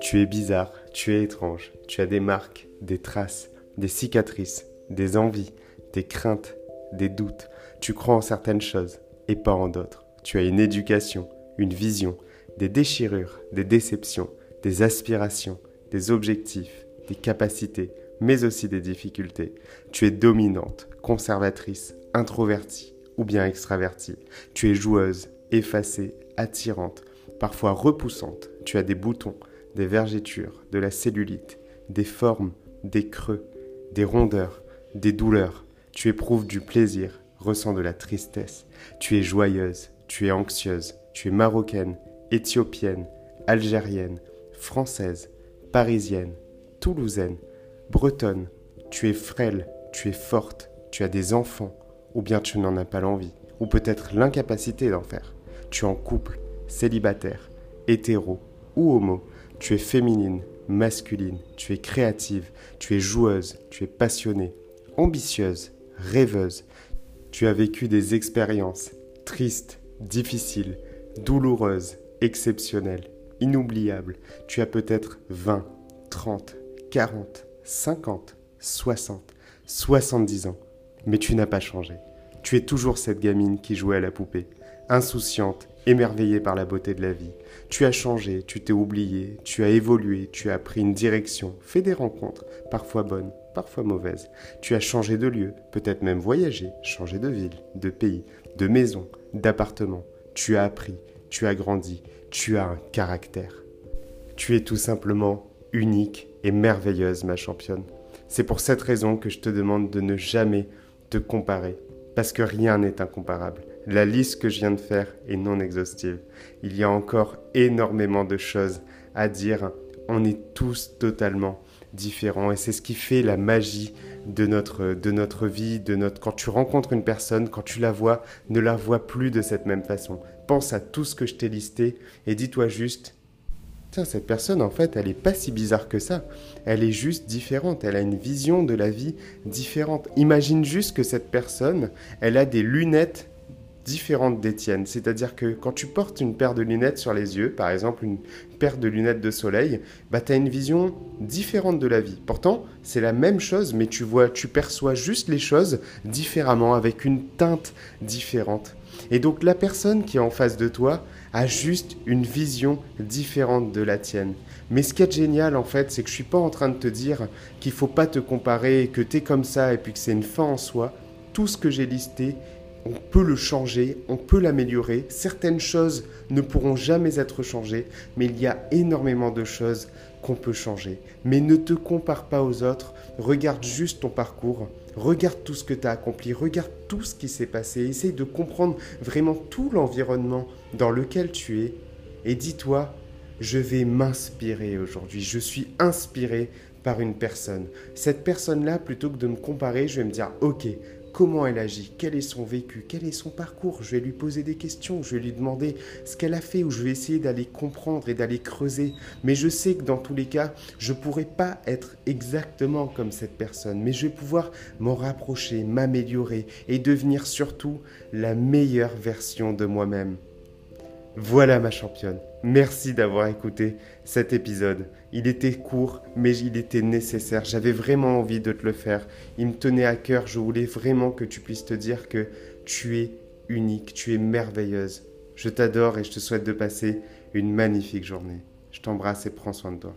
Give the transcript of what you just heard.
Tu es bizarre, tu es étrange, tu as des marques, des traces, des cicatrices, des envies, des craintes, des doutes. Tu crois en certaines choses et pas en d'autres. Tu as une éducation, une vision, des déchirures, des déceptions, des aspirations, des objectifs, des capacités, mais aussi des difficultés. Tu es dominante, conservatrice, introvertie ou bien extravertie. Tu es joueuse, effacée, attirante, parfois repoussante. Tu as des boutons, des vergetures, de la cellulite, des formes, des creux, des rondeurs, des douleurs. Tu éprouves du plaisir, ressens de la tristesse. Tu es joyeuse, tu es anxieuse, tu es marocaine, éthiopienne, algérienne, française, parisienne, toulousaine, bretonne. Tu es frêle, tu es forte, tu as des enfants, ou bien tu n'en as pas l'envie, ou peut-être l'incapacité d'en faire. Tu es en couple, célibataire, hétéro ou homo, tu es féminine, masculine, tu es créative, tu es joueuse, tu es passionnée, ambitieuse, rêveuse. Tu as vécu des expériences tristes, difficiles, douloureuses, exceptionnelles, inoubliables. Tu as peut-être 20, 30, 40, 50, 60, 70 ans, mais tu n'as pas changé. Tu es toujours cette gamine qui jouait à la poupée, insouciante, émerveillée par la beauté de la vie. Tu as changé, tu t'es oublié, tu as évolué, tu as pris une direction, fait des rencontres, parfois bonnes, parfois mauvaises. Tu as changé de lieu, peut-être même voyagé, changé de ville, de pays, de maison, d'appartement. Tu as appris, tu as grandi, tu as un caractère. Tu es tout simplement unique et merveilleuse, ma championne. C'est pour cette raison que je te demande de ne jamais te comparer, parce que rien n'est incomparable. La liste que je viens de faire est non exhaustive. Il y a encore énormément de choses à dire. On est tous totalement différents et c'est ce qui fait la magie de notre, de notre vie, de notre quand tu rencontres une personne, quand tu la vois, ne la vois plus de cette même façon. Pense à tout ce que je t'ai listé et dis-toi juste Tiens, cette personne, en fait, elle n'est pas si bizarre que ça. Elle est juste différente. Elle a une vision de la vie différente. Imagine juste que cette personne, elle a des lunettes différentes des tiennes. C'est-à-dire que quand tu portes une paire de lunettes sur les yeux, par exemple une paire de lunettes de soleil, bah, tu as une vision différente de la vie. Pourtant, c'est la même chose, mais tu vois, tu perçois juste les choses différemment, avec une teinte différente. Et donc la personne qui est en face de toi a juste une vision différente de la tienne. Mais ce qui est génial en fait, c'est que je suis pas en train de te dire qu'il faut pas te comparer, que tu es comme ça et puis que c'est une fin en soi. Tout ce que j'ai listé, on peut le changer, on peut l'améliorer. Certaines choses ne pourront jamais être changées, mais il y a énormément de choses qu'on peut changer. Mais ne te compare pas aux autres, regarde juste ton parcours, regarde tout ce que tu as accompli, regarde tout ce qui s'est passé, essaye de comprendre vraiment tout l'environnement dans lequel tu es, et dis-toi, je vais m'inspirer aujourd'hui, je suis inspiré par une personne. Cette personne-là, plutôt que de me comparer, je vais me dire, ok, comment elle agit, quel est son vécu, quel est son parcours? Je vais lui poser des questions, je vais lui demander ce qu'elle a fait ou je vais essayer d'aller comprendre et d'aller creuser. Mais je sais que dans tous les cas, je ne pourrai pas être exactement comme cette personne, mais je vais pouvoir m'en rapprocher, m'améliorer et devenir surtout la meilleure version de moi-même. Voilà ma championne. Merci d'avoir écouté cet épisode. Il était court, mais il était nécessaire. J'avais vraiment envie de te le faire. Il me tenait à cœur. Je voulais vraiment que tu puisses te dire que tu es unique, tu es merveilleuse. Je t'adore et je te souhaite de passer une magnifique journée. Je t'embrasse et prends soin de toi.